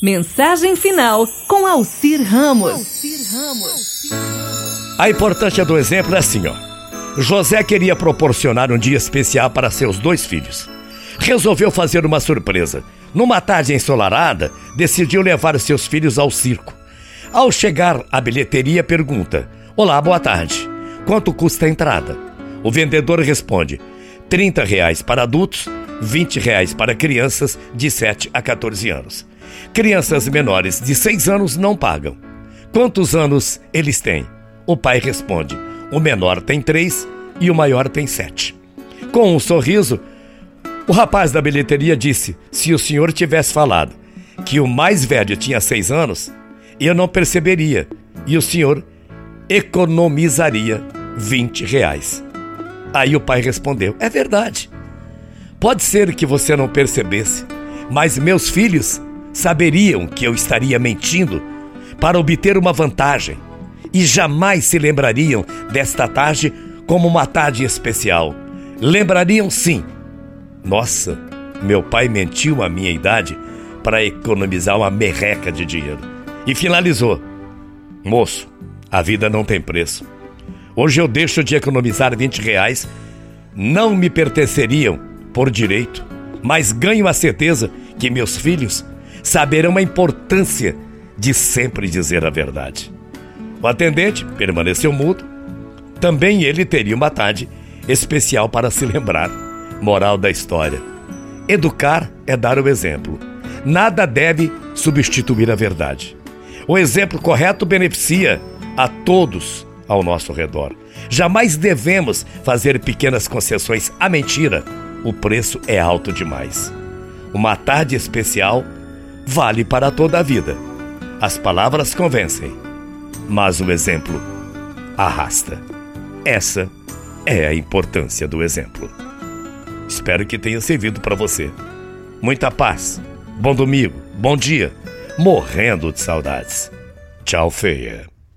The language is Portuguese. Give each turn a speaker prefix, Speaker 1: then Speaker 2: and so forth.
Speaker 1: Mensagem final com Alcir Ramos. Ramos.
Speaker 2: A importância do exemplo é assim, ó. José queria proporcionar um dia especial para seus dois filhos. Resolveu fazer uma surpresa. Numa tarde ensolarada, decidiu levar seus filhos ao circo. Ao chegar à bilheteria, pergunta: Olá, boa tarde. Quanto custa a entrada? O vendedor responde: 30 reais para adultos, 20 reais para crianças de 7 a 14 anos. Crianças menores de 6 anos não pagam. Quantos anos eles têm? O pai responde: o menor tem 3 e o maior tem 7. Com um sorriso, o rapaz da bilheteria disse: se o senhor tivesse falado que o mais velho tinha 6 anos, eu não perceberia e o senhor economizaria 20 reais. Aí o pai respondeu: É verdade. Pode ser que você não percebesse, mas meus filhos saberiam que eu estaria mentindo para obter uma vantagem e jamais se lembrariam desta tarde como uma tarde especial. Lembrariam sim. Nossa, meu pai mentiu a minha idade para economizar uma merreca de dinheiro. E finalizou: Moço, a vida não tem preço. Hoje eu deixo de economizar 20 reais, não me pertenceriam por direito, mas ganho a certeza que meus filhos saberão a importância de sempre dizer a verdade. O atendente permaneceu mudo. Também ele teria uma tarde especial para se lembrar. Moral da história: educar é dar o exemplo. Nada deve substituir a verdade. O exemplo correto beneficia a todos ao nosso redor. Jamais devemos fazer pequenas concessões à mentira. O preço é alto demais. Uma tarde especial vale para toda a vida. As palavras convencem, mas o exemplo arrasta. Essa é a importância do exemplo. Espero que tenha servido para você. Muita paz, bom domingo, bom dia, morrendo de saudades. Tchau, feia.